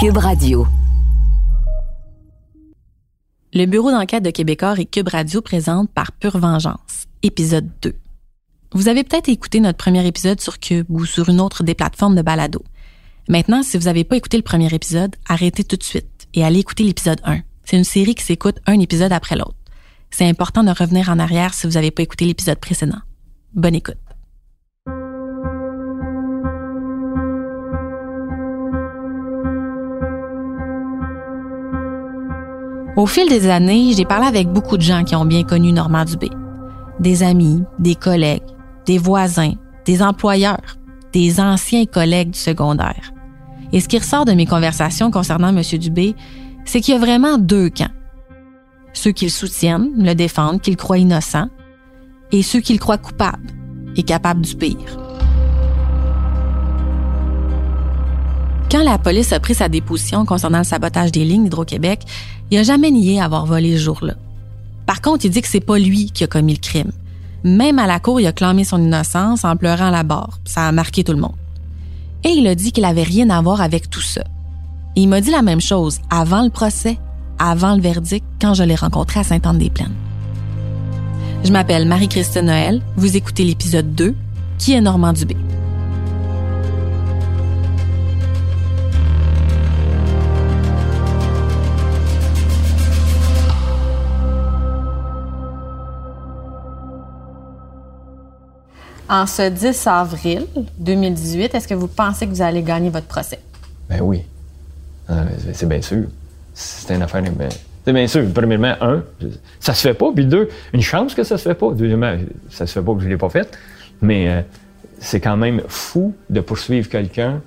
Cube Radio. Le bureau d'enquête de Québécois et Cube Radio présente par pure vengeance, épisode 2. Vous avez peut-être écouté notre premier épisode sur Cube ou sur une autre des plateformes de balado. Maintenant, si vous n'avez pas écouté le premier épisode, arrêtez tout de suite et allez écouter l'épisode 1. C'est une série qui s'écoute un épisode après l'autre. C'est important de revenir en arrière si vous n'avez pas écouté l'épisode précédent. Bonne écoute. Au fil des années, j'ai parlé avec beaucoup de gens qui ont bien connu Normand Dubé. Des amis, des collègues, des voisins, des employeurs, des anciens collègues du secondaire. Et ce qui ressort de mes conversations concernant M. Dubé, c'est qu'il y a vraiment deux camps. Ceux qui le soutiennent, le défendent, qui le croient innocent, et ceux qui le croient coupable et capable du pire. Quand la police a pris sa déposition concernant le sabotage des lignes d'Hydro-Québec, il n'a jamais nié avoir volé ce jour-là. Par contre, il dit que c'est pas lui qui a commis le crime. Même à la cour, il a clamé son innocence en pleurant à la barre. Ça a marqué tout le monde. Et il a dit qu'il avait rien à voir avec tout ça. Il m'a dit la même chose avant le procès, avant le verdict, quand je l'ai rencontré à Sainte-Anne-des-Plaines. Je m'appelle Marie-Christine Noël. Vous écoutez l'épisode 2, Qui est Normand Dubé? En ce 10 avril 2018, est-ce que vous pensez que vous allez gagner votre procès? Ben oui. Ah, c'est bien sûr. C'est une affaire. Ben, c'est bien sûr. Premièrement, un, ça se fait pas. Puis deux, une chance que ça se fait pas. Deuxièmement, ça se fait pas que je l'ai pas fait. Mais euh, c'est quand même fou de poursuivre quelqu'un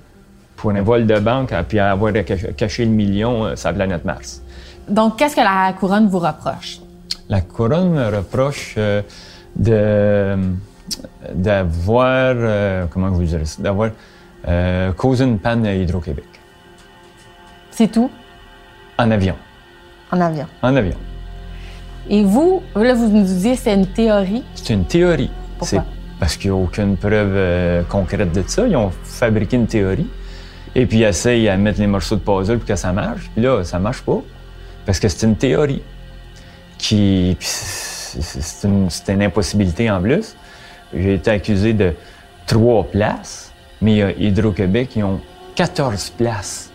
pour un vol de banque puis avoir caché le million euh, sur la planète Mars. Donc, qu'est-ce que la couronne vous reproche? La couronne me reproche euh, de d'avoir, euh, comment vous dire d'avoir euh, causé une panne à Hydro-Québec. C'est tout? En avion. En avion. En avion. Et vous, là, vous nous disiez c'est une théorie? C'est une théorie. Pourquoi? Parce qu'il n'y a aucune preuve euh, concrète de ça. Ils ont fabriqué une théorie. Et puis ils essayent à mettre les morceaux de puzzle pour que ça marche. Puis là, ça marche pas. Parce que c'est une théorie. Qui. C'est une, une impossibilité en plus. J'ai été accusé de trois places, mais Hydro-Québec, ils ont 14 places,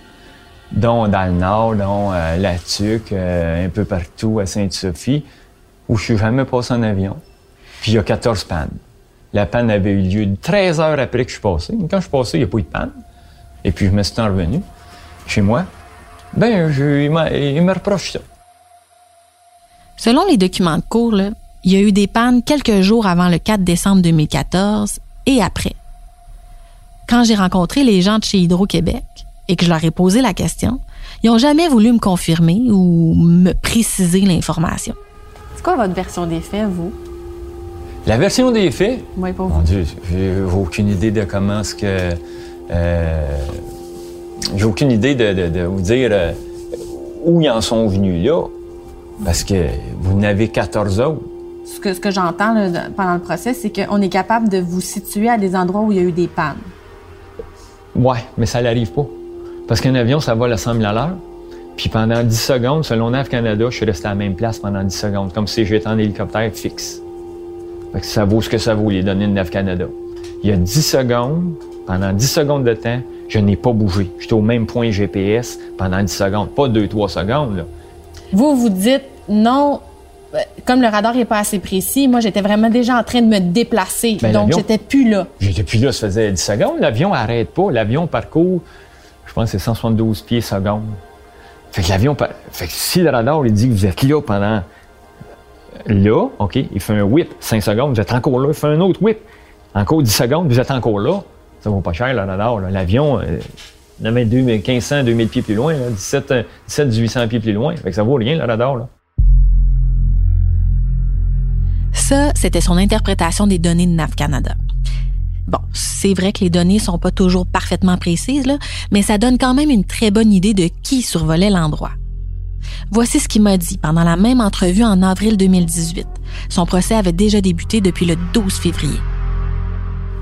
dont dans le Nord, dont euh, La Tuque, euh, un peu partout à Sainte-Sophie, où je suis jamais passé en avion. Puis il y a 14 pannes. La panne avait eu lieu 13 heures après que je suis passé. quand je suis passé, il n'y a pas eu de panne. Et puis je me suis revenu chez moi. Ben, je, il, me reproche ça. Selon les documents de cours, là, il y a eu des pannes quelques jours avant le 4 décembre 2014 et après. Quand j'ai rencontré les gens de chez Hydro-Québec et que je leur ai posé la question, ils n'ont jamais voulu me confirmer ou me préciser l'information. C'est quoi votre version des faits, vous? La version des faits? Oui, pour vous. Mon Dieu, j'ai aucune idée de comment ce que. Euh, j'ai aucune idée de, vous dire euh, où ils en sont venus là, parce que vous n'avez 14 autres ce que, ce que j'entends pendant le procès, c'est qu'on est capable de vous situer à des endroits où il y a eu des pannes. Ouais, mais ça n'arrive pas. Parce qu'un avion, ça vole à 100 000 à l'heure. Puis pendant 10 secondes, selon NAV Canada, je suis resté à la même place pendant 10 secondes, comme si j'étais en hélicoptère fixe. Fait que ça vaut ce que ça vaut, les données de NAV Canada. Il y a 10 secondes, pendant 10 secondes de temps, je n'ai pas bougé. J'étais au même point GPS pendant 10 secondes, pas 2-3 secondes. Là. Vous, vous dites non, comme le radar n'est pas assez précis, moi, j'étais vraiment déjà en train de me déplacer. Ben, donc, j'étais plus là. J'étais plus là, ça faisait 10 secondes. L'avion n'arrête pas. L'avion parcourt, je pense c'est 172 pieds secondes. Fait que l'avion... Fait que si le radar, il dit que vous êtes là pendant... Là, OK, il fait un whip, 5 secondes, vous êtes encore là. Il fait un autre whip, encore 10 secondes, vous êtes encore là. Ça vaut pas cher, le radar. L'avion... Euh, il y en a 1500, 2000 pieds plus loin, 17, 17, 1800 pieds plus loin. Fait que ça vaut rien, le radar. Là. Ça, c'était son interprétation des données de NAV Canada. Bon, c'est vrai que les données sont pas toujours parfaitement précises, là, mais ça donne quand même une très bonne idée de qui survolait l'endroit. Voici ce qu'il m'a dit pendant la même entrevue en avril 2018. Son procès avait déjà débuté depuis le 12 février.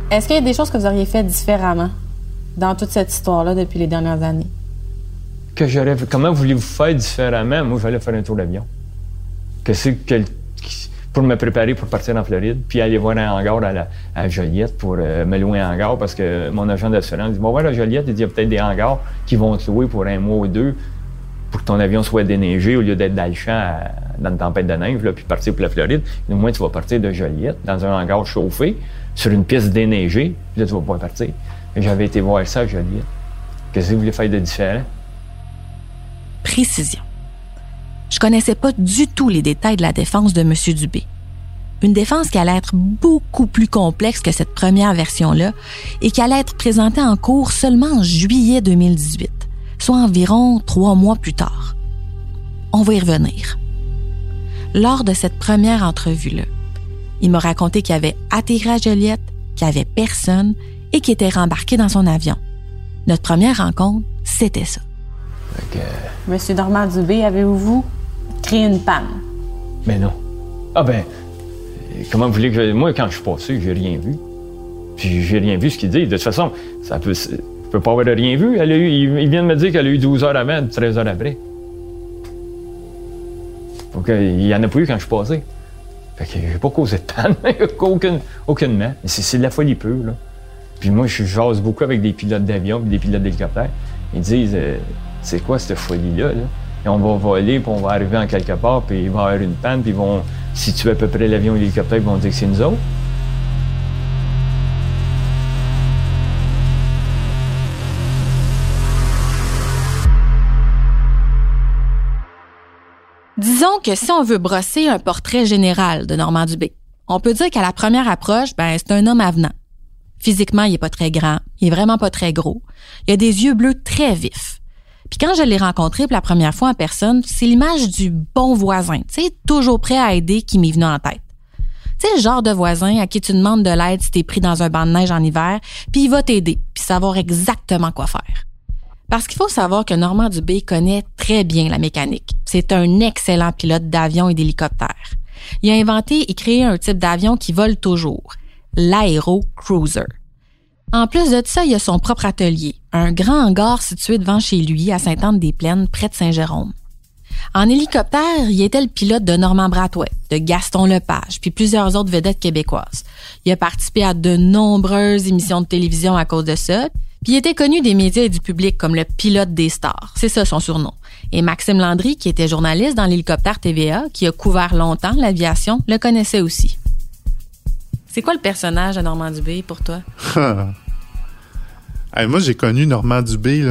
Est-ce qu'il y a des choses que vous auriez fait différemment dans toute cette histoire-là depuis les dernières années? que j'aurais. Comment voulez-vous faire différemment? Moi, j'allais faire un tour d'avion. Qu'est-ce que. Pour me préparer pour partir en Floride, puis aller voir un hangar à, la, à Joliette pour euh, me louer un hangar parce que mon agent d'assurance dit Bon, voilà, Joliette, il dit y a peut-être des hangars qui vont te louer pour un mois ou deux pour que ton avion soit déneigé au lieu d'être dans le champ dans une tempête de neige, là, puis partir pour la Floride. Au moins, tu vas partir de Joliette dans un hangar chauffé sur une piste déneigée, puis là, tu vas pouvoir partir. J'avais été voir ça à Joliette. Qu'est-ce que vous voulez faire de différent? Précision. Je connaissais pas du tout les détails de la défense de M. Dubé. Une défense qui allait être beaucoup plus complexe que cette première version-là et qui allait être présentée en cours seulement en juillet 2018, soit environ trois mois plus tard. On va y revenir. Lors de cette première entrevue-là, il m'a raconté qu'il avait atterri à Joliette, qu'il n'y avait personne et qu'il était rembarqué dans son avion. Notre première rencontre, c'était ça. Monsieur Normand Dubé, avez-vous créé une panne? Mais non. Ah ben, comment vous voulez que... Moi, quand je suis passé, j'ai rien vu. Puis j'ai rien vu ce qu'il dit. De toute façon, ça peut... Je peux pas avoir rien vu. Elle a eu... Il vient de me dire qu'elle a eu 12 heures avant, 13 heures après. Donc, il y en a pas eu quand je suis passé. Fait que j'ai pas causé de panne, aucune, aucunement. C'est de la folie pure, là. Puis moi, je jase beaucoup avec des pilotes d'avion et des pilotes d'hélicoptère. Ils disent, euh, c'est quoi cette folie-là? Et on va voler, puis on va arriver en quelque part, puis il va y avoir une panne, puis ils vont situer à peu près l'avion et l'hélicoptère, ils vont dire que c'est nous autres. Disons que si on veut brosser un portrait général de Normand Dubé, on peut dire qu'à la première approche, ben, c'est un homme avenant. Physiquement, il est pas très grand, il est vraiment pas très gros. Il a des yeux bleus très vifs. Quand je l'ai rencontré pour la première fois en personne, c'est l'image du bon voisin, tu sais, toujours prêt à aider qui m'est venu en tête. Tu sais, le genre de voisin à qui tu demandes de l'aide si t'es pris dans un banc de neige en hiver, puis il va t'aider, puis savoir exactement quoi faire. Parce qu'il faut savoir que Normand Dubé connaît très bien la mécanique. C'est un excellent pilote d'avion et d'hélicoptère. Il a inventé et créé un type d'avion qui vole toujours, l'Aero Cruiser. En plus de ça, il a son propre atelier, un grand hangar situé devant chez lui à Sainte-Anne-des-Plaines, près de Saint-Jérôme. En hélicoptère, il était le pilote de Normand Bratouet, de Gaston Lepage, puis plusieurs autres vedettes québécoises. Il a participé à de nombreuses émissions de télévision à cause de ça, puis il était connu des médias et du public comme le pilote des stars. C'est ça son surnom. Et Maxime Landry, qui était journaliste dans l'hélicoptère TVA, qui a couvert longtemps l'aviation, le connaissait aussi. C'est quoi le personnage de Normand Dubé pour toi? moi, j'ai connu Normand Dubé.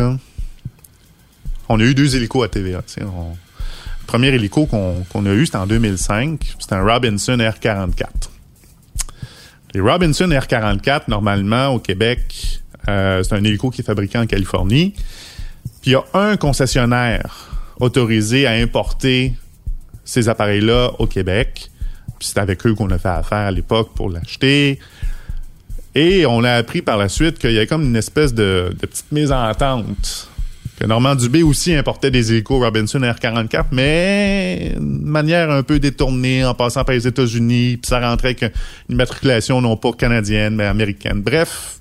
On a eu deux hélicos à TVA. Le premier hélico qu'on a eu, c'était en 2005. C'était un Robinson R44. Les Robinson R44, normalement, au Québec, euh, c'est un hélico qui est fabriqué en Californie. Puis il y a un concessionnaire autorisé à importer ces appareils-là au Québec. Puis c'est avec eux qu'on a fait affaire à l'époque pour l'acheter. Et on a appris par la suite qu'il y avait comme une espèce de, de petite mésentente. Que Normand Dubé aussi importait des hélicos Robinson R44, mais de manière un peu détournée, en passant par les États-Unis, puis ça rentrait avec une matriculation non pas canadienne, mais américaine. Bref,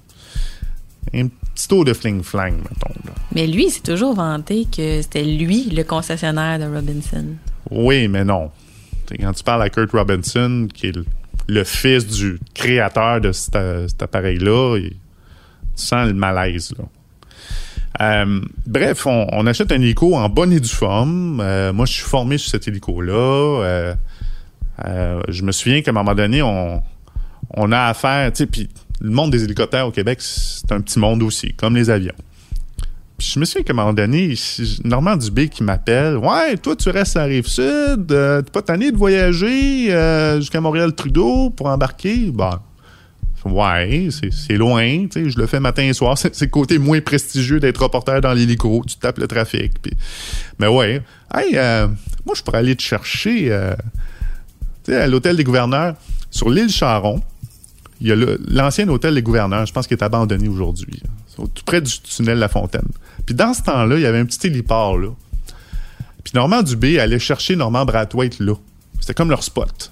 un petit tour de fling-flang, mettons. Mais lui, c'est toujours vanté que c'était lui le concessionnaire de Robinson. Oui, mais non. Quand tu parles à Kurt Robinson, qui est le, fils du créateur de cet, appareil-là, tu sens le malaise. Euh, bref, on, achète un hélico en bonne et due forme. Euh, moi, je suis formé sur cet hélico-là. Euh, je me souviens qu'à un moment donné, on, a affaire, le monde des hélicoptères au Québec, c'est un petit monde aussi, comme les avions. Je me souviens qu'à un moment donné, Normand Dubé qui m'appelle. Ouais, toi, tu restes à la rive sud, euh, t'es pas tanné de voyager euh, jusqu'à Montréal-Trudeau pour embarquer? Ben, ouais, c'est loin, je le fais matin et soir. C'est le côté moins prestigieux d'être reporter dans l'hélico. Tu tapes le trafic. Mais ouais, hey, euh, moi, je pourrais aller te chercher à l'hôtel des gouverneurs sur l'île Charon il y a l'ancien hôtel des gouverneurs, je pense qu'il est abandonné aujourd'hui, tout près du tunnel La Fontaine. Puis dans ce temps-là, il y avait un petit héliport là. Puis Normand Dubé allait chercher Normand Brathwaite là. C'était comme leur spot.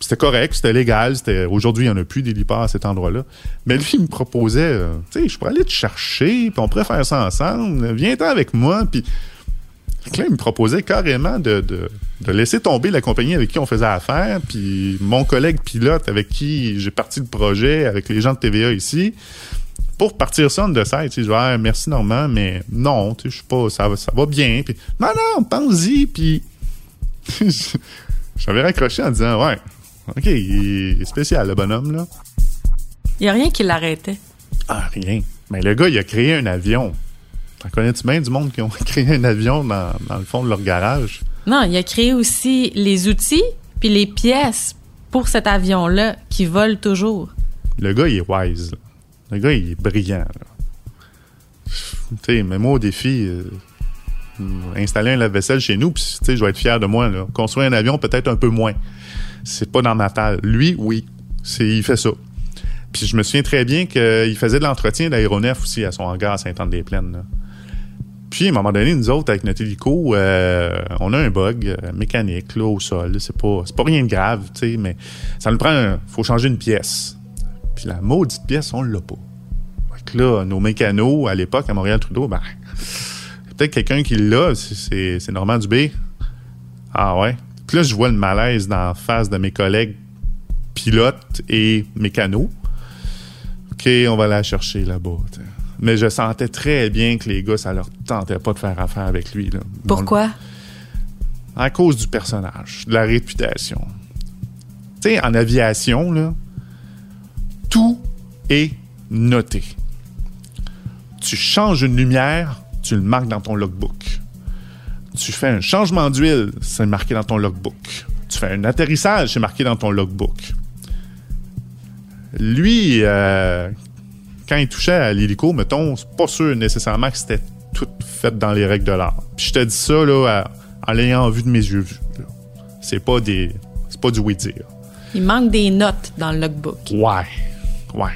C'était correct, c'était légal. C'était Aujourd'hui, il n'y en a plus d'héliports à cet endroit-là. Mais lui, il me proposait, euh, tu sais, je pourrais aller te chercher, puis on pourrait faire ça ensemble. Viens-t'en avec moi. Puis là, il me proposait carrément de, de, de, laisser tomber la compagnie avec qui on faisait affaire. Puis mon collègue pilote avec qui j'ai parti le projet, avec les gens de TVA ici, pour partir ça de ça, tu sais, je merci Normand, mais non, tu sais, je suis pas, ça, ça va bien. Puis, non, non, pense-y. Puis j'avais raccroché en disant, ouais, OK, il est spécial, le bonhomme, là. Il n'y a rien qui l'arrêtait. Ah, rien. Mais le gars, il a créé un avion. T'en connais-tu bien du monde qui ont créé un avion dans, le fond de leur garage? Non, il a créé aussi les outils puis les pièces pour cet avion-là qui vole toujours. Le gars, il est wise. Le gars, il est brillant. Tu sais, mais moi, au défi, euh, installer un lave-vaisselle chez nous, puis je vais être fier de moi. Là. Construire un avion, peut-être un peu moins c'est pas dans ma table. Lui, oui, il fait ça. Puis je me souviens très bien qu'il faisait de l'entretien d'aéronef aussi à son hangar à Saint-Anne-des-Plaines. Puis, à un moment donné, nous autres, avec notre hélico, euh, on a un bug euh, mécanique là, au sol. C'est pas, pas rien de grave, tu sais, mais ça nous prend... Il faut changer une pièce. Puis la maudite pièce, on l'a pas. Fait là, nos mécanos, à l'époque, à Montréal-Trudeau, ben, peut-être quelqu'un qui l'a, c'est Normand Dubé. Ah ouais? Puis là, je vois le malaise dans la face de mes collègues pilotes et mécanos. OK, on va la chercher là-bas. Mais je sentais très bien que les gars, ça leur tentait pas de faire affaire avec lui. Pourquoi? à cause du personnage, de la réputation. Tu sais, en aviation, là, tout est noté. Tu changes une lumière, tu le marques dans ton logbook tu fais un changement d'huile, c'est marqué dans ton logbook. Tu fais un atterrissage, c'est marqué dans ton logbook. Lui, euh, quand il touchait à l'hélico, mettons, c'est pas sûr nécessairement que c'était tout fait dans les règles de l'art. Puis je te dis ça là, en l'ayant vu de mes yeux. C'est pas des, c'est pas du oui dire. Il manque des notes dans le logbook. Ouais, ouais.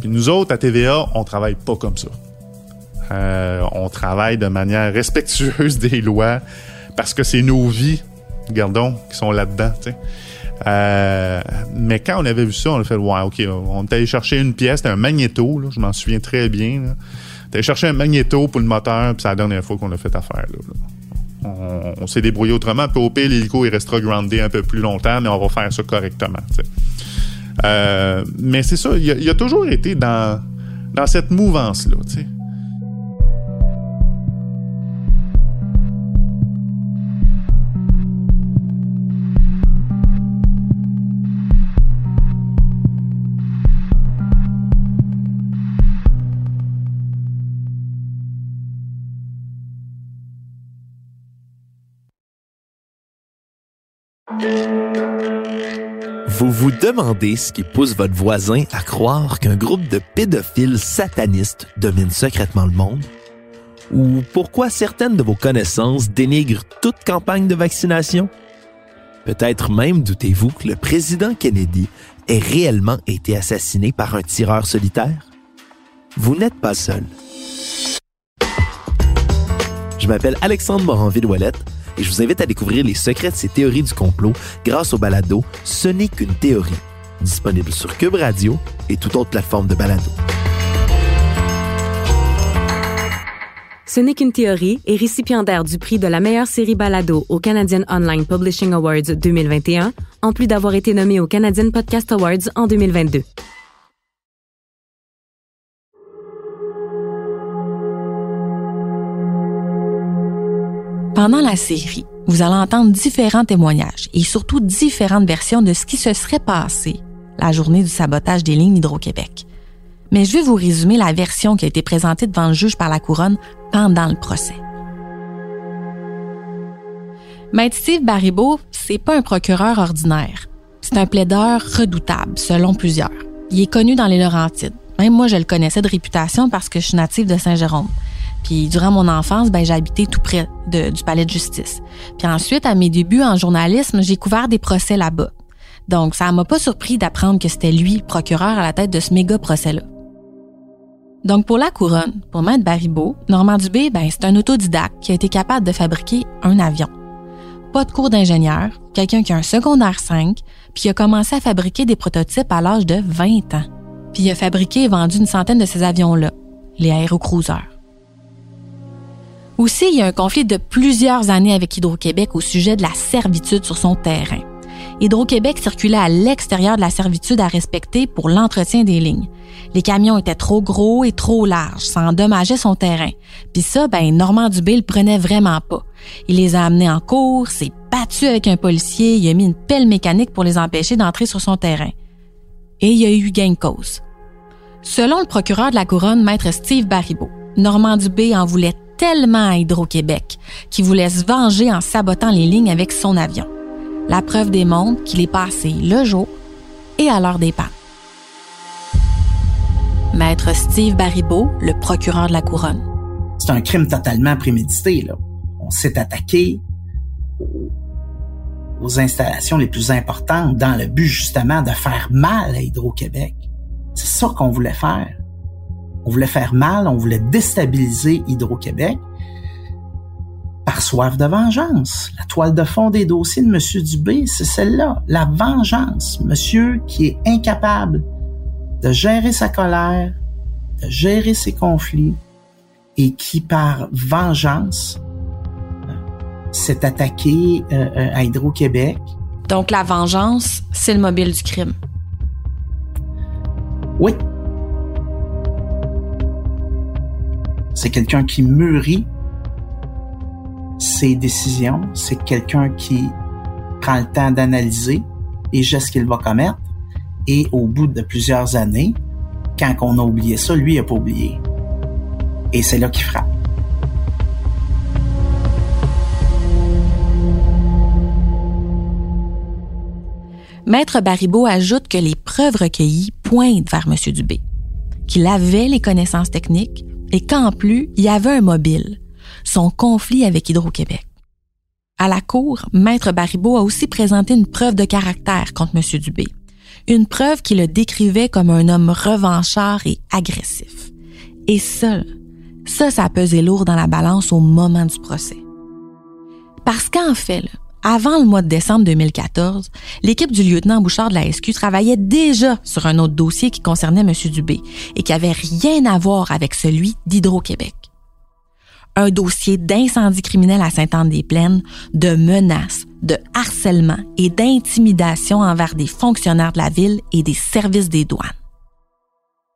Puis nous autres à TVA, on travaille pas comme ça. Euh, on travaille de manière respectueuse des lois parce que c'est nos vies, gardons, qui sont là-dedans. Euh, mais quand on avait vu ça, on a fait ouais, ok, on est allé chercher une pièce, c'était un magnéto, je m'en souviens très bien. On est allé chercher un magnéto pour le moteur, puis c'est la dernière fois qu'on a fait affaire. On, s'est débrouillé autrement. Puis au pire, l'hélico il restera groundé un peu plus longtemps, mais on va faire ça correctement. Euh, mais c'est ça, il a, toujours été dans, dans cette mouvance-là. Vous vous demandez ce qui pousse votre voisin à croire qu'un groupe de pédophiles satanistes domine secrètement le monde? Ou pourquoi certaines de vos connaissances dénigrent toute campagne de vaccination? Peut-être même doutez-vous que le président Kennedy ait réellement été assassiné par un tireur solitaire? Vous n'êtes pas seul. Je m'appelle Alexandre Moranville-Ouellette et je vous invite à découvrir les secrets de ces théories du complot grâce au balado Ce n'est qu'une théorie, disponible sur Cube Radio et toute autre plateforme de balado. Ce n'est qu'une théorie est récipiendaire du prix de la meilleure série balado au Canadian Online Publishing Awards 2021, en plus d'avoir été nommé au Canadian Podcast Awards en 2022. Pendant la série, vous allez entendre différents témoignages et surtout différentes versions de ce qui se serait passé la journée du sabotage des lignes Hydro-Québec. Mais je vais vous résumer la version qui a été présentée devant le juge par la couronne pendant le procès. Maître Steve Baribeau, c'est pas un procureur ordinaire. C'est un plaideur redoutable, selon plusieurs. Il est connu dans les Laurentides. Même moi, je le connaissais de réputation parce que je suis native de Saint-Jérôme. Puis durant mon enfance, ben, j'ai tout près du palais de justice. Puis ensuite, à mes débuts en journalisme, j'ai couvert des procès là-bas. Donc, ça m'a pas surpris d'apprendre que c'était lui, procureur à la tête de ce méga procès-là. Donc, pour la couronne, pour Maître Baribeau, Normand Dubé, ben, c'est un autodidacte qui a été capable de fabriquer un avion. Pas de cours d'ingénieur, quelqu'un qui a un secondaire 5, puis il a commencé à fabriquer des prototypes à l'âge de 20 ans. Puis il a fabriqué et vendu une centaine de ces avions-là, les aérocruisers. Aussi, il y a un conflit de plusieurs années avec Hydro-Québec au sujet de la servitude sur son terrain. Hydro-Québec circulait à l'extérieur de la servitude à respecter pour l'entretien des lignes. Les camions étaient trop gros et trop larges, ça endommageait son terrain. Puis ça, ben Normand Dubé le prenait vraiment pas. Il les a amenés en cours, s'est battu avec un policier, il a mis une pelle mécanique pour les empêcher d'entrer sur son terrain. Et il y a eu gain de cause. Selon le procureur de la couronne, maître Steve Baribeau, Normand Dubé en voulait tellement à Hydro-Québec qu'il voulait se venger en sabotant les lignes avec son avion. La preuve démontre qu'il est passé le jour et à l'heure des pannes. Maître Steve Baribeau, le procureur de la couronne. C'est un crime totalement prémédité. Là. On s'est attaqué aux installations les plus importantes dans le but justement de faire mal à Hydro-Québec. C'est ça qu'on voulait faire. On voulait faire mal, on voulait déstabiliser Hydro-Québec par soif de vengeance. La toile de fond des dossiers de M. Dubé, c'est celle-là, la vengeance. Monsieur qui est incapable de gérer sa colère, de gérer ses conflits et qui, par vengeance, s'est attaqué euh, euh, à Hydro-Québec. Donc la vengeance, c'est le mobile du crime. C'est quelqu'un qui mûrit ses décisions. C'est quelqu'un qui prend le temps d'analyser les gestes qu'il va commettre. Et au bout de plusieurs années, quand on a oublié ça, lui, n'a pas oublié. Et c'est là qu'il frappe. Maître Baribeau ajoute que les preuves recueillies pointent vers M. Dubé, qu'il avait les connaissances techniques et qu'en plus, il y avait un mobile, son conflit avec Hydro-Québec. À la cour, Maître Baribeau a aussi présenté une preuve de caractère contre M. Dubé, une preuve qui le décrivait comme un homme revanchard et agressif. Et ça, ça, ça pesé lourd dans la balance au moment du procès. Parce qu'en fait, avant le mois de décembre 2014, l'équipe du lieutenant Bouchard de la SQ travaillait déjà sur un autre dossier qui concernait M. Dubé et qui avait rien à voir avec celui d'Hydro-Québec. Un dossier d'incendie criminel à Sainte-Anne-des-Plaines, de menaces, de harcèlement et d'intimidation envers des fonctionnaires de la ville et des services des douanes.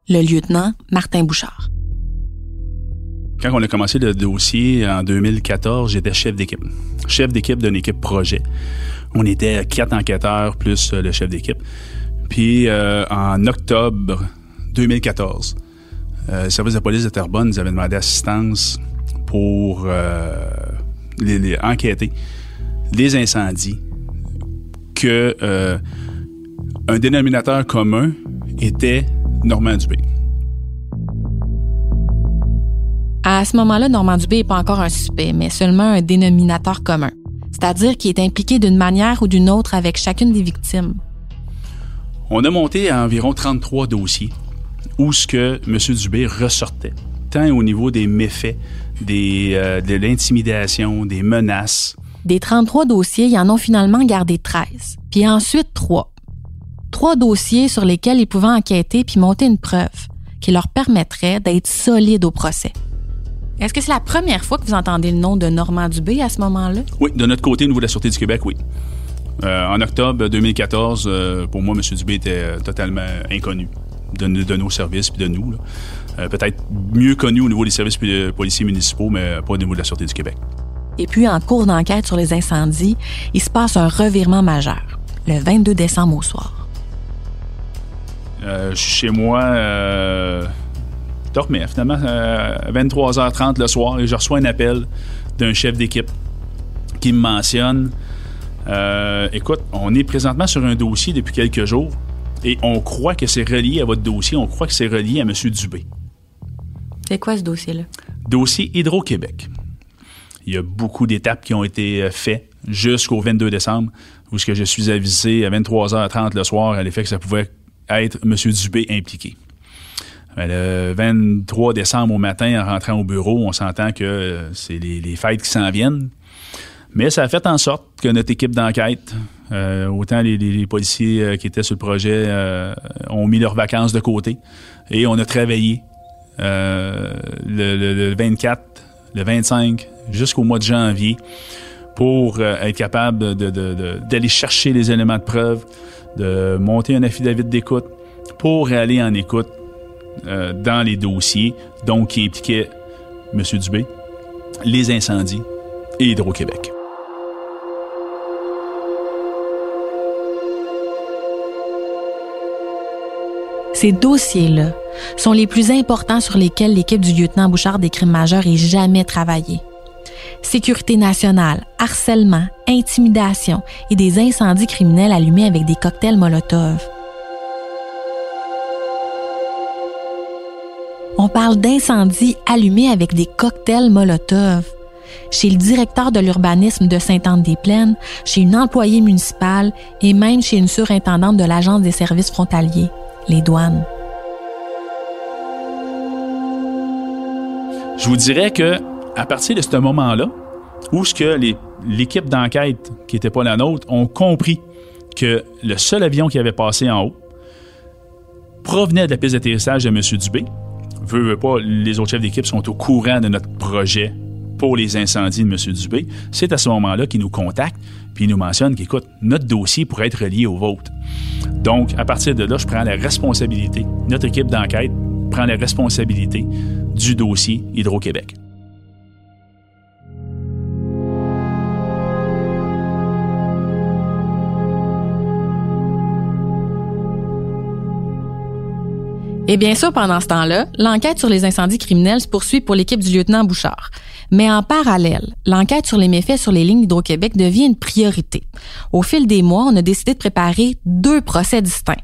Le lieutenant Martin Bouchard. Quand on a commencé le dossier en 2014, j'étais chef d'équipe. Chef d'équipe d'une équipe projet. On était quatre enquêteurs plus euh, le chef d'équipe. Puis euh, en octobre 2014, euh, le service de police de Terrebonne nous avait demandé assistance pour les, enquêter des incendies que un dénominateur commun était Normand Dubé. À ce moment-là, Normand Dubé n'est pas encore un suspect, mais seulement un dénominateur commun, c'est-à-dire qu'il est impliqué d'une manière ou d'une autre avec chacune des victimes. On a monté à environ 33 dossiers où ce que M. Dubé ressortait, tant au niveau des méfaits, des, euh, de l'intimidation, des menaces. Des 33 dossiers, ils en ont finalement gardé 13, puis ensuite 3. Trois dossiers sur lesquels ils pouvaient enquêter puis monter une preuve qui leur permettrait d'être solides au procès. Est-ce que c'est la première fois que vous entendez le nom de Normand Dubé à ce moment-là? Oui, de notre côté, au niveau de la Sûreté du Québec, oui. Euh, en octobre 2014, euh, pour moi, M. Dubé était euh, totalement inconnu de, nos services puis de nous. Peut-être mieux connu au niveau des services policiers municipaux, mais pas au niveau de la Sûreté du Québec. Et puis, en cours d'enquête sur les incendies, il se passe un revirement majeur, le 22 décembre au soir. je suis chez moi dormais finalement à 23h30 le soir et je reçois un appel d'un chef d'équipe qui me mentionne euh, écoute, on est présentement sur un dossier depuis quelques jours et on croit que c'est relié à votre dossier, on croit que c'est relié à M. Dubé. C'est quoi ce dossier-là? Dossier Hydro-Québec. Il y a beaucoup d'étapes qui ont été euh, faites jusqu'au 22 décembre, où ce que je suis avisé à 23h30 le soir à l'effet que ça pouvait être M. Dubé impliqué. Ben, le 23 décembre au matin, en rentrant au bureau, on s'entend que euh, c'est les, fêtes qui s'en viennent. Mais ça a fait en sorte que notre équipe d'enquête Euh, autant les, policiers euh, qui étaient sur le projet ont mis leurs vacances de côté et on a travaillé le, le- le 24, le 25 jusqu'au mois de janvier pour être capable d'aller chercher les éléments de preuve, de monter un affidavit d'écoute pour aller en écoute euh, dans les dossiers, donc qui impliquaient M. Dubé, les incendies et Hydro-Québec. Ces dossiers-là sont les plus importants sur lesquels l'équipe du lieutenant Bouchard des crimes majeurs ait jamais travaillé. Sécurité nationale, harcèlement, intimidation et des incendies criminels allumés avec des cocktails Molotov. On parle d'incendies allumés avec des cocktails Molotov. Chez le directeur de l'urbanisme de Sainte-Anne-des-Plaines, chez une employée municipale et même chez une surintendante de l'Agence des services frontaliers, les douanes. Je vous dirais que à partir de ce moment-là, où ce que l'équipe d'enquête qui n'était pas la nôtre ont compris que le seul avion qui avait passé en haut provenait de la piste d'atterrissage de M. Dubé. Veux, pas, les autres chefs d'équipe sont au courant de notre projet pour les incendies de M. Dubé. C'est à ce moment-là qu'ils nous contactent puis ils nous mentionnent qu'écoute, notre dossier pourrait être relié au vôtre. Donc, à partir de là, je prends la responsabilité, notre équipe d'enquête prend la responsabilité du dossier Hydro-Québec. Et bien sûr, pendant ce temps-là, l'enquête sur les incendies criminels se poursuit pour l'équipe du lieutenant Bouchard. Mais en parallèle, l'enquête sur les méfaits sur les lignes d'Hydro-Québec devient une priorité. Au fil des mois, on a décidé de préparer deux procès distincts.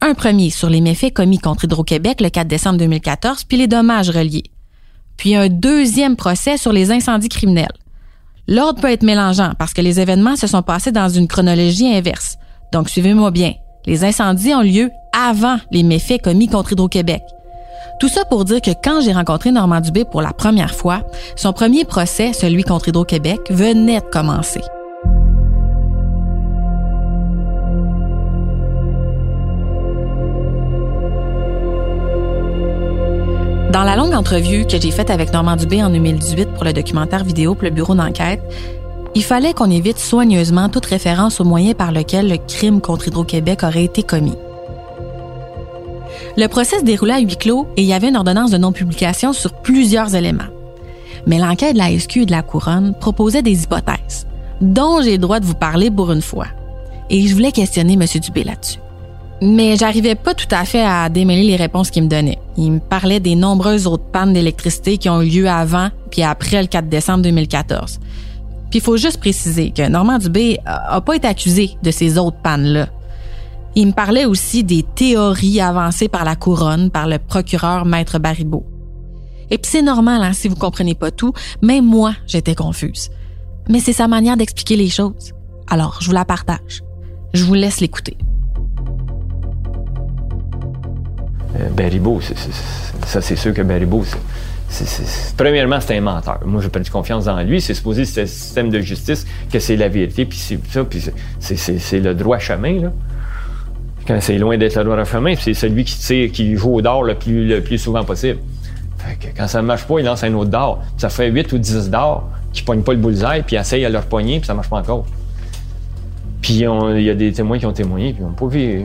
Un premier sur les méfaits commis contre Hydro-Québec le 4 décembre 2014, puis les dommages reliés. Puis un deuxième procès sur les incendies criminels. L'ordre peut être mélangeant parce que les événements se sont passés dans une chronologie inverse. Donc suivez-moi bien. Les incendies ont lieu avant les méfaits commis contre Hydro-Québec. Tout ça pour dire que quand j'ai rencontré Normand Dubé pour la première fois, son premier procès, celui contre Hydro-Québec, venait de commencer. Dans la longue entrevue que j'ai faite avec Normand Dubé en 2018 pour le documentaire vidéo pour le bureau d'enquête, il fallait qu'on évite soigneusement toute référence au moyen par lequel le crime contre Hydro-Québec aurait été commis. Le procès se déroulait à huis clos et il y avait une ordonnance de non-publication sur plusieurs éléments. Mais l'enquête de la SQ et de la Couronne proposait des hypothèses, dont j'ai le droit de vous parler pour une fois. Et je voulais questionner M. Dubé là-dessus. Mais j'arrivais pas tout à fait à démêler les réponses qu'il me donnait. Il me parlait des nombreuses autres pannes d'électricité qui ont eu lieu avant puis après le 4 décembre 2014. Puis il faut juste préciser que Normand Dubé a a pas été accusé de ces autres pannes-là. Il me parlait aussi des théories avancées par la couronne, par le procureur Maître Baribeau. Et puis c'est normal, hein, si vous comprenez pas tout, même moi, j'étais confuse. Mais c'est sa manière d'expliquer les choses. Alors, je vous la partage. Je vous laisse l'écouter. Euh, ça c'est sûr que Baribeau, premièrement, c'est un menteur. Moi, j'ai perdu confiance dans lui. C'est supposé c'est le système de justice que c'est la vérité, puis c'est ça, puis c'est- le droit chemin. Quand c'est loin d'être le droit chemin, c'est celui qui tire, qui joue au dard le plus, souvent possible. Fait que quand ça ne marche pas, il lance un autre dard. Ça fait 8 ou 10 dards qui ne pognent pas le bullseye, puis essayent à leur pogner, puis ça marche pas encore. Puis il y a des témoins qui ont témoigné, puis ils n'ont pas vu,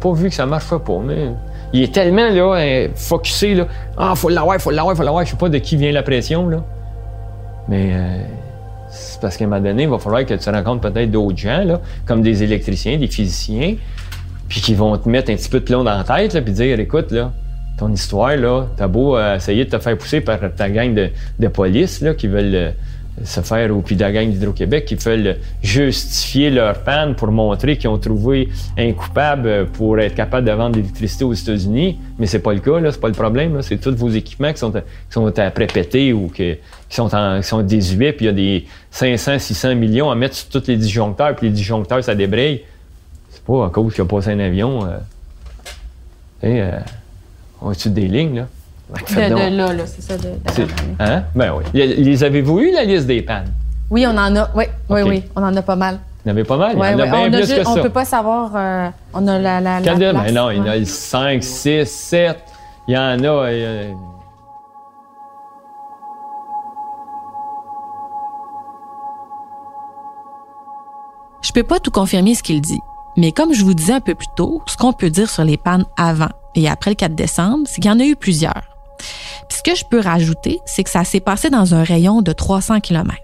pas vu que ça marcherait pas. Mais il est tellement là, hein, focusé là, ah faut l'avoir, faut l'avoir, faut l'avoir. Je sais pas de qui vient la pression là. Mais euh, c'est parce qu'à un moment donné, il va falloir que tu rencontres peut-être d'autres gens là, comme des électriciens, des physiciens, puis qui vont te mettre un petit peu de plomb dans la tête, là, puis dire, écoute là, ton histoire là, t'as beau euh, essayer de te faire pousser par ta gang de, police là, qui veulent euh, se faire, puis de la gang d'Hydro-Québec qui veulent justifier leur panne pour montrer qu'ils ont trouvé un coupable pour être capable de vendre l'électricité aux États-Unis. Mais c'est pas le cas, là, c'est pas le problème. C'est tous vos équipements qui sont, qui sont après pétés ou que- qui sont, en, qui sont désuets, puis il y a des 500, 600 millions à mettre sur tous les disjoncteurs, puis les disjoncteurs, ça débraye. C'est pas à cause qu'il a passé un avion. Euh, euh, au-dessus des lignes, là. Faites donc. là, là, c'est ça. De, C'est- Hein? Ben oui. Les avez-vous eu, la liste des pannes? Oui, on en a. Oui, oui, oui, on en a pas mal. Il y en avait pas mal. Il y Ouais, en a ouais, bien on, a plus juste- que on ça. peut pas savoir. euh, on a la. la, la de- place, mais non, il y en a 5, 6, 7. Il y en a. euh, Je peux pas tout confirmer ce qu'il dit, mais comme je vous disais un peu plus tôt, ce qu'on peut dire sur les pannes avant et après le 4 décembre, c'est qu'il y en a eu plusieurs. Puis ce que je peux rajouter, c'est que ça s'est passé dans un rayon de 300 km.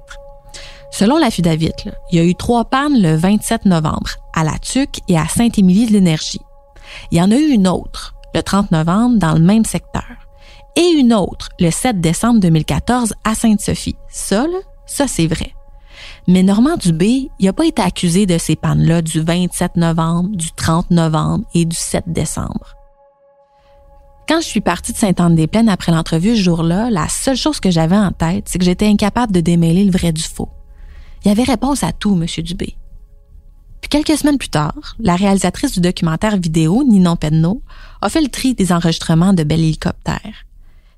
Selon l'affidavit, là, il y a eu trois pannes le 27 novembre, à La Tuque et à Saint-Émilie de l'Énergie. Il y en a eu une autre, le 30 novembre, dans le même secteur. Et une autre, le 7 décembre 2014, à Sainte-Sophie. Ça, ça c'est vrai. Mais Normand Dubé, il n'a pas été accusé de ces pannes-là du 27 novembre, du 30 novembre et du 7 décembre. Quand je suis partie de Sainte-Anne-des-Plaines après l'entrevue ce jour-là, la seule chose que j'avais en tête, c'est que j'étais incapable de démêler le vrai du faux. Il y avait réponse à tout, M. Dubé. Puis quelques semaines plus tard, la réalisatrice du documentaire vidéo, Ninon Penneau, a fait le tri des enregistrements de Bel Hélicoptère.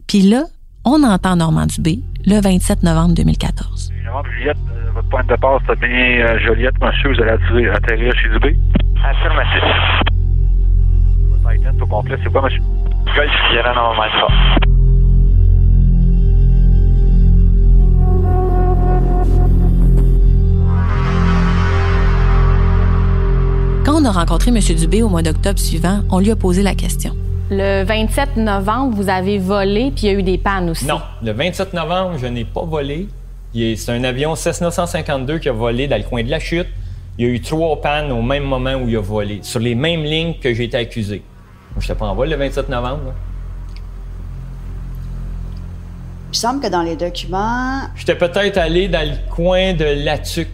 Puis là, on entend Normand Dubé le 27 novembre 2014. Jean Juliette, euh, votre point de départ, bien euh, Joliette, monsieur, vous allez atterrir, atterrir chez Dubé? Affirmatif. Votre item au complet, c'est quoi, monsieur? Golf Sierra Novembre Alpha. Quand on a rencontré M. Dubé au mois d'octobre suivant, on lui a posé la question. Le 27 novembre, vous avez volé, puis il y a eu des pannes aussi. Non, le 27 novembre, je n'ai pas volé. C'est un avion Cessna 152 qui a volé dans le coin de la chute. Il y a eu trois pannes au même moment où il a volé, sur les mêmes lignes que j'ai été accusé. Je n'étais pas en vol le 27 novembre. là. Il me semble que dans les documents, J'étais peut-être allé dans le coin de Latuc.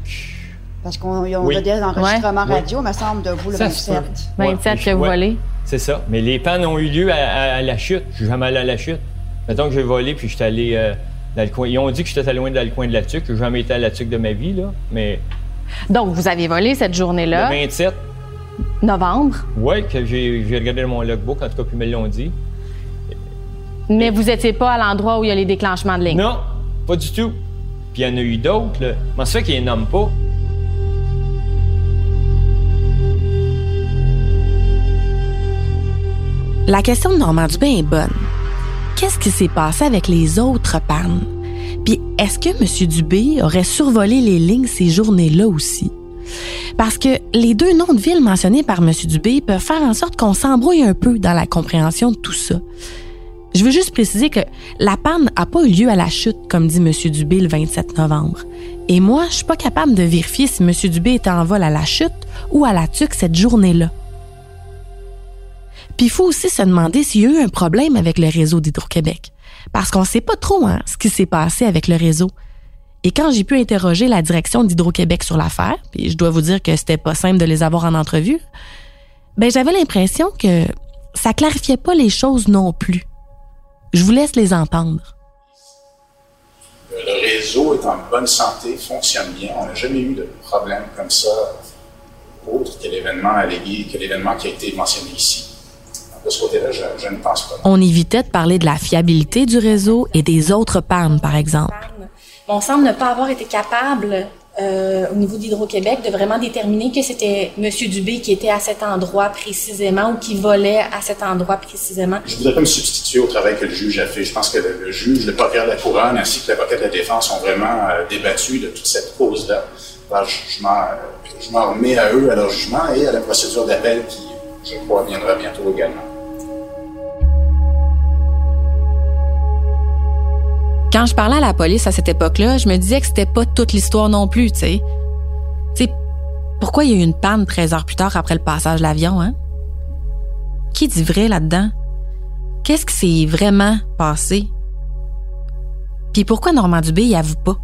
parce qu'on Oui. des enregistrements Ouais. radio, il me semble, de vous le Ça se 27. peut. 27 Ouais, que vous volez. C'est ça. Mais les pannes ont eu lieu à, à- à la chute. Je suis jamais allé à la chute. Mettons que j'ai volé puis j'étais allé euh, dans le coin. Ils ont dit que j'étais allé loin dans le coin de la tuque. J'ai jamais été à la tuque de ma vie, là. Mais Donc, vous avez volé cette journée-là, le 27, novembre, ouais, que j'ai regardé mon logbook, en tout cas, puis ils me l'ont dit. mais vous n'étiez pas à l'endroit où il y a les déclenchements de ligne? Non, pas du tout. Puis il y en a eu d'autres, là. Ça fait qu'ils les nomment pas? La question de Normand Dubé est bonne. Qu'est-ce qui s'est passé avec les autres pannes? Puis est-ce que M. Dubé aurait survolé les lignes ces journées-là aussi? Parce que les deux noms de villes mentionnés par M. Dubé peuvent faire en sorte qu'on s'embrouille un peu dans la compréhension de tout ça. Je veux juste préciser que la panne n'a pas eu lieu à la chute, comme dit M. Dubé le 27 novembre. Et moi, je suis pas capable de vérifier si M. Dubé était en vol à la chute ou à la tuque cette journée-là. Puis il faut aussi se demander s'il y a eu un problème avec le réseau d'Hydro-Québec. Parce qu'on sait pas trop hein, ce qui s'est passé avec le réseau. Et quand j'ai pu interroger la direction d'Hydro-Québec sur l'affaire, puis je dois vous dire que c'était pas simple de les avoir en entrevue, ben j'avais l'impression que ça clarifiait pas les choses non plus. Je vous laisse les entendre. Le réseau est en bonne santé, fonctionne bien. On n'a jamais eu de problème comme ça, autre que l'événement allégué, que l'événement qui a été mentionné ici. De ce côté-là, je, je ne pense pas. On évitait de parler de la fiabilité du réseau et des autres pannes, par exemple. On semble ne pas avoir été capable, euh, au niveau d'Hydro-Québec, de vraiment déterminer que c'était M. Dubé qui était à cet endroit précisément ou qui volait à cet endroit précisément. Je ne voudrais pas me substituer au travail que le juge a fait. Je pense que le, juge, le procureur de la couronne ainsi que l'avocat de la défense ont vraiment euh, débattu de toute cette cause-là. Je m'en remets à eux, à leur jugement et à la procédure d'appel qui, je crois, viendra bientôt également. Quand je parlais à la police à cette époque-là, je me disais que c'était pas toute l'histoire non plus, tu sais. Tu sais, pourquoi il y a eu une panne 13 heures plus tard après le passage de l'avion, hein? Qui dit vrai là-dedans? Qu'est-ce qui s'est vraiment passé? Puis pourquoi Normand Dubé y avoue pas?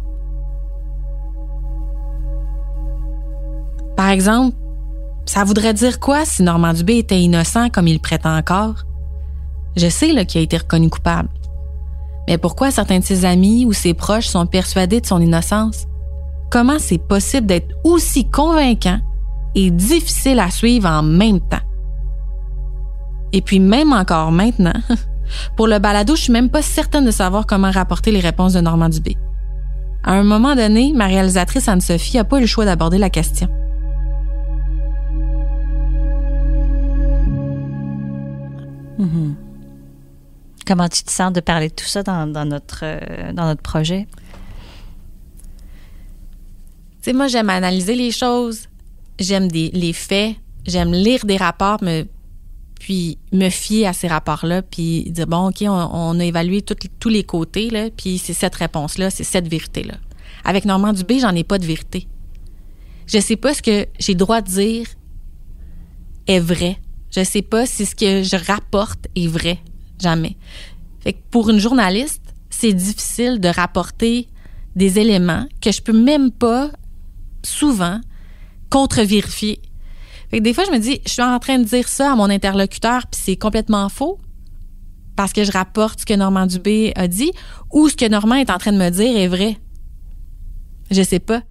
Par exemple, ça voudrait dire quoi si Normand Dubé était innocent comme il prétend encore? Je sais qu'il a été reconnu coupable. Mais pourquoi certains de ses amis ou ses proches sont persuadés de son innocence? Comment c'est possible d'être aussi convaincant et difficile à suivre en même temps? Et puis même encore maintenant, pour le balado, je suis même pas certaine de savoir comment rapporter les réponses de Normand Dubé. À un moment donné, ma réalisatrice Anne-Sophie a pas eu le choix d'aborder la question. Mm-hmm. Comment tu te sens de parler de tout ça dans, notre, euh, dans notre projet? Tu sais, moi, j'aime analyser les choses, j'aime les faits, j'aime lire des rapports, me, puis me fier à ces rapports-là, puis dire, bon, OK, on, a évalué tous les côtés, là, puis c'est cette réponse-là, c'est cette vérité-là. Avec Normand Dubé, j'en ai pas de vérité. Je sais pas ce que j'ai droit de dire est vrai. Je sais pas si ce que je rapporte est vrai. Jamais. Fait que pour une journaliste, c'est difficile de rapporter des éléments que je peux même pas souvent contre-vérifier. Fait que des fois, je me dis, je suis en train de dire ça à mon interlocuteur, puis c'est complètement faux parce que je rapporte ce que Normand Dubé a dit ou ce que Normand est en train de me dire est vrai. Je sais pas.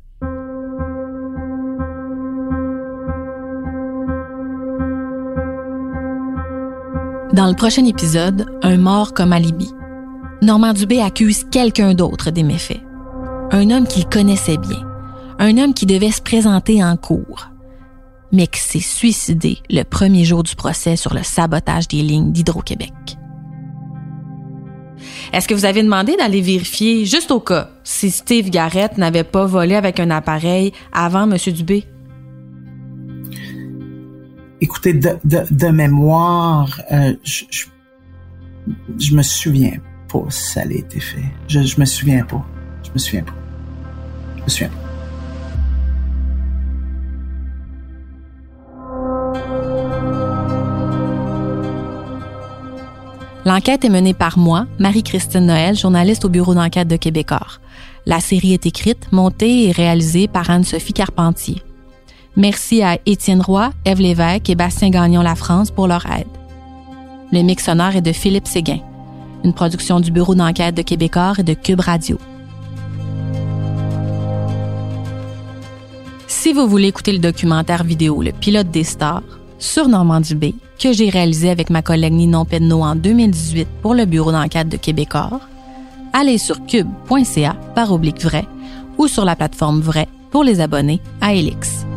Dans le prochain épisode, Un mort comme alibi, Normand Dubé accuse quelqu'un d'autre des méfaits. Un homme qu'il connaissait bien. Un homme qui devait se présenter en cours, mais qui s'est suicidé le premier jour du procès sur le sabotage des lignes d'Hydro-Québec. Est-ce que vous avez demandé d'aller vérifier, juste au cas, si Steve Garrett n'avait pas volé avec un appareil avant M. Dubé? Écoutez, de, de, de mémoire, euh, je, je, me souviens pas si ça a été fait. Je, je me souviens pas. Je me souviens pas. Je me souviens pas. L'enquête est menée par moi, Marie-Christine Noël, journaliste au bureau d'enquête de Québecor. La série est écrite, montée et réalisée par Anne-Sophie Carpentier. Merci à Étienne Roy, Ève Lévesque et Bastien Gagnon La France pour leur aide. Le mix sonore est de Philippe Séguin, une production du bureau d'enquête de Québecor et de Cube Radio. Si vous voulez écouter le documentaire vidéo Le pilote des stars sur Normand Dubé, que j'ai réalisé avec ma collègue Ninon Pedneau en 2018 pour le bureau d'enquête de Québecor, allez sur cube.ca par oblique vrai ou sur la plateforme vrai pour les abonnés à Elix.